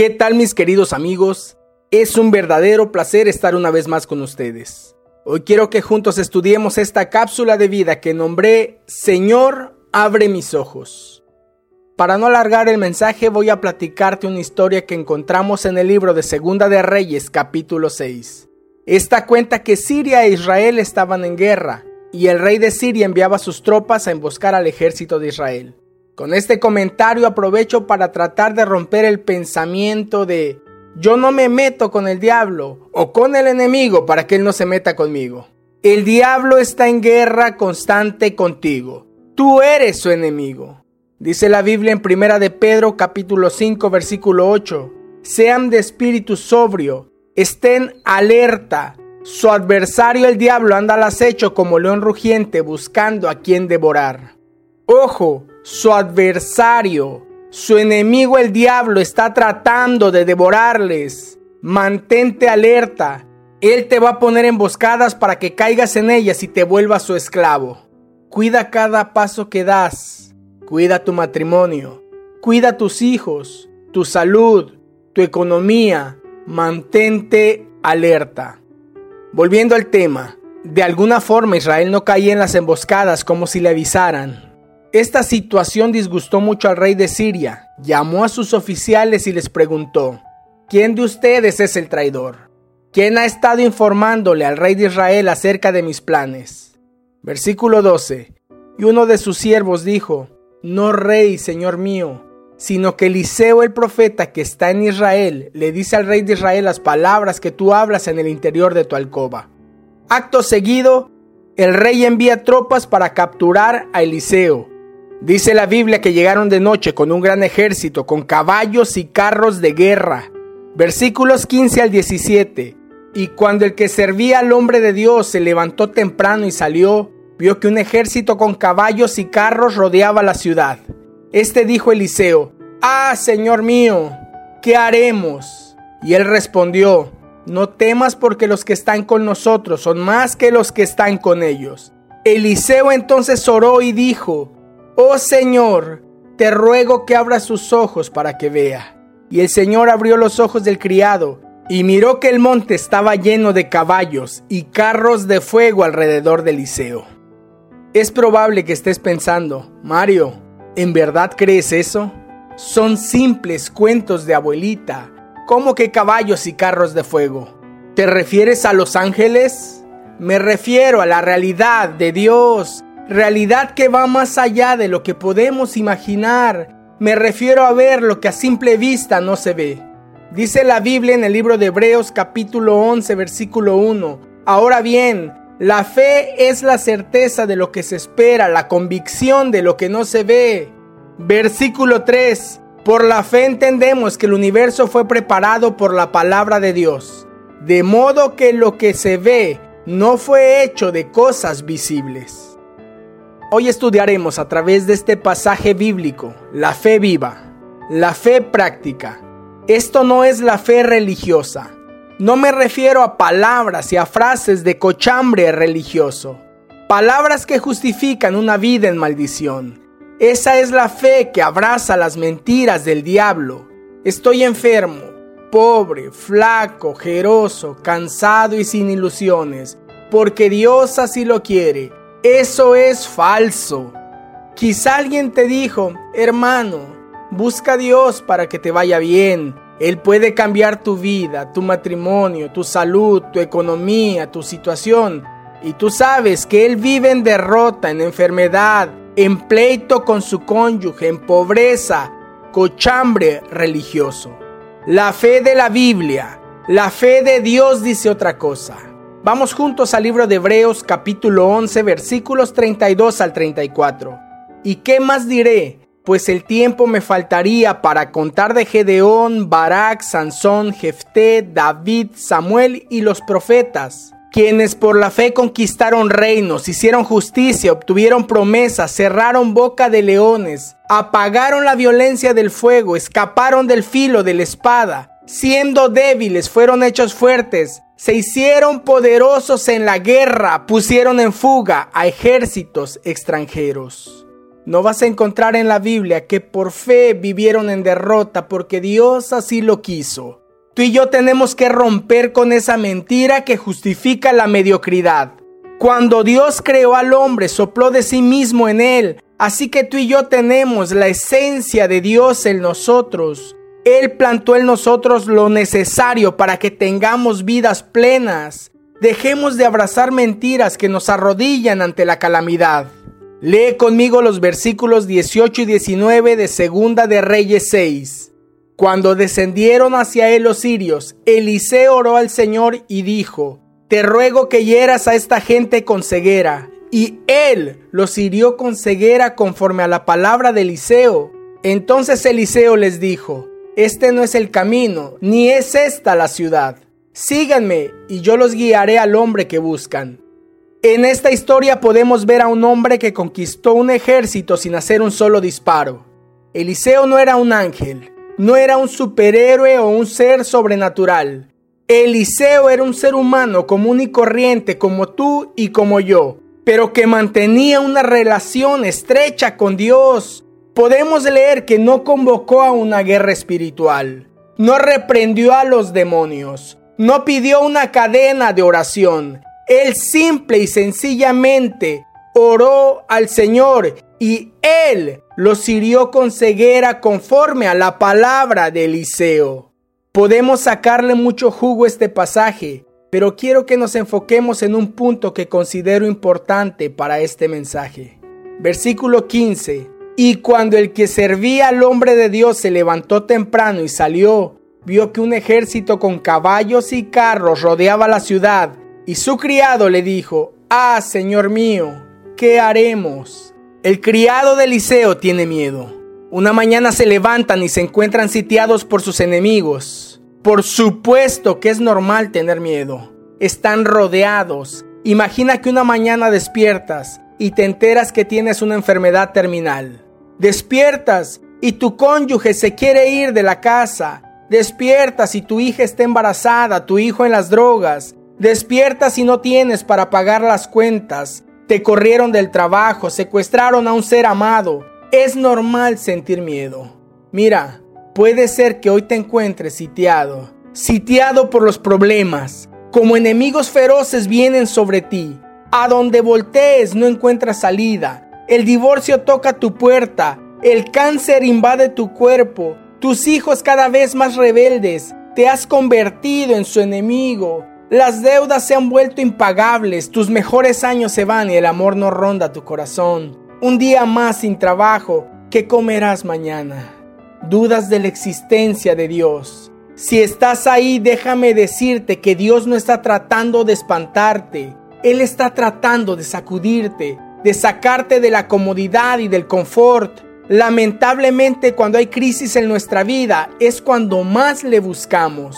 ¿Qué tal mis queridos amigos? Es un verdadero placer estar una vez más con ustedes. Hoy quiero que juntos estudiemos esta cápsula de vida que nombré Señor, abre mis ojos. Para no alargar el mensaje voy a platicarte una historia que encontramos en el libro de Segunda de Reyes capítulo 6. Esta cuenta que Siria e Israel estaban en guerra y el rey de Siria enviaba sus tropas a emboscar al ejército de Israel. Con este comentario aprovecho para tratar de romper el pensamiento de yo no me meto con el diablo o con el enemigo para que él no se meta conmigo. El diablo está en guerra constante contigo. Tú eres su enemigo. Dice la Biblia en Primera de Pedro capítulo 5 versículo 8. Sean de espíritu sobrio, estén alerta. Su adversario el diablo anda al acecho como león rugiente buscando a quien devorar. Ojo, su adversario, su enemigo el diablo está tratando de devorarles. Mantente alerta. Él te va a poner emboscadas para que caigas en ellas y te vuelvas su esclavo. Cuida cada paso que das. Cuida tu matrimonio. Cuida tus hijos, tu salud, tu economía. Mantente alerta. Volviendo al tema, de alguna forma Israel no caía en las emboscadas como si le avisaran. Esta situación disgustó mucho al rey de Siria. Llamó a sus oficiales y les preguntó, ¿quién de ustedes es el traidor? ¿Quién ha estado informándole al rey de Israel acerca de mis planes? Versículo 12. Y uno de sus siervos dijo, No rey, señor mío, sino que Eliseo el profeta que está en Israel le dice al rey de Israel las palabras que tú hablas en el interior de tu alcoba. Acto seguido, el rey envía tropas para capturar a Eliseo, Dice la Biblia que llegaron de noche con un gran ejército, con caballos y carros de guerra. Versículos 15 al 17. Y cuando el que servía al hombre de Dios se levantó temprano y salió, vio que un ejército con caballos y carros rodeaba la ciudad. Este dijo Eliseo, Ah, Señor mío, ¿qué haremos? Y él respondió, No temas porque los que están con nosotros son más que los que están con ellos. Eliseo entonces oró y dijo, Oh Señor, te ruego que abra sus ojos para que vea. Y el Señor abrió los ojos del criado, y miró que el monte estaba lleno de caballos y carros de fuego alrededor de Eliseo. Es probable que estés pensando, Mario, ¿en verdad crees eso? Son simples cuentos de abuelita. ¿Cómo que caballos y carros de fuego? ¿Te refieres a los ángeles? Me refiero a la realidad de Dios realidad que va más allá de lo que podemos imaginar. Me refiero a ver lo que a simple vista no se ve. Dice la Biblia en el libro de Hebreos capítulo 11 versículo 1. Ahora bien, la fe es la certeza de lo que se espera, la convicción de lo que no se ve. Versículo 3. Por la fe entendemos que el universo fue preparado por la palabra de Dios, de modo que lo que se ve no fue hecho de cosas visibles. Hoy estudiaremos a través de este pasaje bíblico la fe viva, la fe práctica. Esto no es la fe religiosa. No me refiero a palabras y a frases de cochambre religioso. Palabras que justifican una vida en maldición. Esa es la fe que abraza las mentiras del diablo. Estoy enfermo, pobre, flaco, jeroso, cansado y sin ilusiones, porque Dios así lo quiere eso es falso. Quizá alguien te dijo, hermano, busca a Dios para que te vaya bien. Él puede cambiar tu vida, tu matrimonio, tu salud, tu economía, tu situación. Y tú sabes que Él vive en derrota, en enfermedad, en pleito con su cónyuge, en pobreza, cochambre religioso. La fe de la Biblia, la fe de Dios dice otra cosa. Vamos juntos al libro de Hebreos capítulo 11 versículos 32 al 34. ¿Y qué más diré? Pues el tiempo me faltaría para contar de Gedeón, Barak, Sansón, Jefté, David, Samuel y los profetas, quienes por la fe conquistaron reinos, hicieron justicia, obtuvieron promesas, cerraron boca de leones, apagaron la violencia del fuego, escaparon del filo de la espada, siendo débiles fueron hechos fuertes, se hicieron poderosos en la guerra, pusieron en fuga a ejércitos extranjeros. No vas a encontrar en la Biblia que por fe vivieron en derrota porque Dios así lo quiso. Tú y yo tenemos que romper con esa mentira que justifica la mediocridad. Cuando Dios creó al hombre, sopló de sí mismo en él. Así que tú y yo tenemos la esencia de Dios en nosotros. Él plantó en nosotros lo necesario para que tengamos vidas plenas. Dejemos de abrazar mentiras que nos arrodillan ante la calamidad. Lee conmigo los versículos 18 y 19 de Segunda de Reyes 6. Cuando descendieron hacia él los sirios, Eliseo oró al Señor y dijo, Te ruego que hieras a esta gente con ceguera. Y él los hirió con ceguera conforme a la palabra de Eliseo. Entonces Eliseo les dijo, Este no es el camino, ni es esta la ciudad. Síganme, y yo los guiaré al hombre que buscan. En esta historia podemos ver a un hombre que conquistó un ejército sin hacer un solo disparo. Eliseo no era un ángel, no era un superhéroe o un ser sobrenatural. Eliseo era un ser humano común y corriente como tú y como yo, pero que mantenía una relación estrecha con Dios. Podemos leer que no convocó a una guerra espiritual, no reprendió a los demonios, no pidió una cadena de oración, él simple y sencillamente oró al Señor y él lo hirió con ceguera conforme a la palabra de Eliseo. Podemos sacarle mucho jugo a este pasaje, pero quiero que nos enfoquemos en un punto que considero importante para este mensaje. Versículo 15. Y cuando el que servía al hombre de Dios se levantó temprano y salió, vio que un ejército con caballos y carros rodeaba la ciudad y su criado le dijo, Ah, Señor mío, ¿qué haremos? El criado de Eliseo tiene miedo. Una mañana se levantan y se encuentran sitiados por sus enemigos. Por supuesto que es normal tener miedo. Están rodeados. Imagina que una mañana despiertas y te enteras que tienes una enfermedad terminal. Despiertas y tu cónyuge se quiere ir de la casa. Despiertas y tu hija está embarazada, tu hijo en las drogas, Despiertas si no tienes para pagar las cuentas. Te corrieron del trabajo, secuestraron a un ser amado. Es normal sentir miedo. Mira, puede ser que hoy te encuentres sitiado, sitiado por los problemas. Como enemigos feroces vienen sobre ti. A donde voltees no encuentras salida. El divorcio toca tu puerta. El cáncer invade tu cuerpo. Tus hijos cada vez más rebeldes. Te has convertido en su enemigo. Las deudas se han vuelto impagables, tus mejores años se van y el amor no ronda tu corazón. Un día más sin trabajo, ¿qué comerás mañana? Dudas de la existencia de Dios. Si estás ahí, déjame decirte que Dios no está tratando de espantarte, Él está tratando de sacudirte, de sacarte de la comodidad y del confort. Lamentablemente cuando hay crisis en nuestra vida es cuando más le buscamos.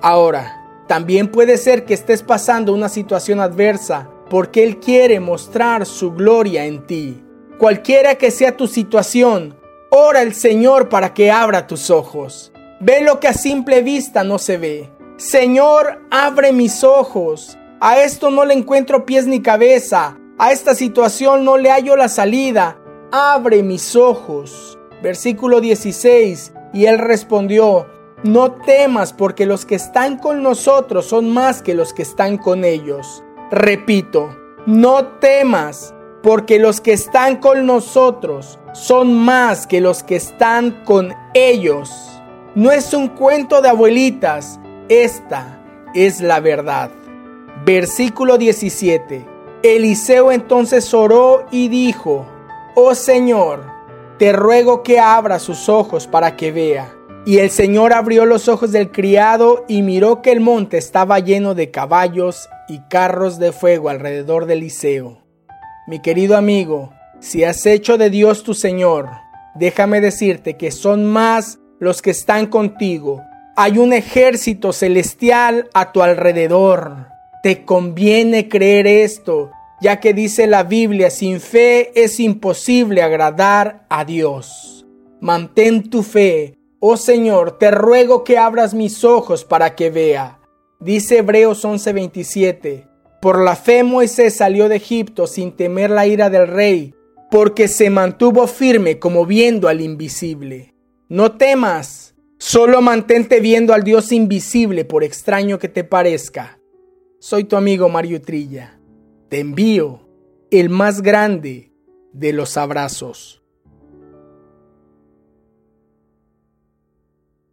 Ahora, también puede ser que estés pasando una situación adversa porque Él quiere mostrar su gloria en ti. Cualquiera que sea tu situación, ora al Señor para que abra tus ojos. Ve lo que a simple vista no se ve. Señor, abre mis ojos. A esto no le encuentro pies ni cabeza. A esta situación no le hallo la salida. Abre mis ojos. Versículo 16. Y él respondió, no temas porque los que están con nosotros son más que los que están con ellos. Repito, no temas porque los que están con nosotros son más que los que están con ellos. No es un cuento de abuelitas, esta es la verdad. Versículo 17. Eliseo entonces oró y dijo, Oh Señor, te ruego que abra sus ojos para que vea. Y el Señor abrió los ojos del criado y miró que el monte estaba lleno de caballos y carros de fuego alrededor de Eliseo. Mi querido amigo, si has hecho de Dios tu Señor, déjame decirte que son más los que están contigo. Hay un ejército celestial a tu alrededor. Te conviene creer esto, ya que dice la Biblia, sin fe es imposible agradar a Dios. Mantén tu fe Oh Señor, te ruego que abras mis ojos para que vea. Dice Hebreos 11:27. Por la fe Moisés salió de Egipto sin temer la ira del rey, porque se mantuvo firme como viendo al invisible. No temas, solo mantente viendo al Dios invisible por extraño que te parezca. Soy tu amigo Mario Trilla. Te envío el más grande de los abrazos.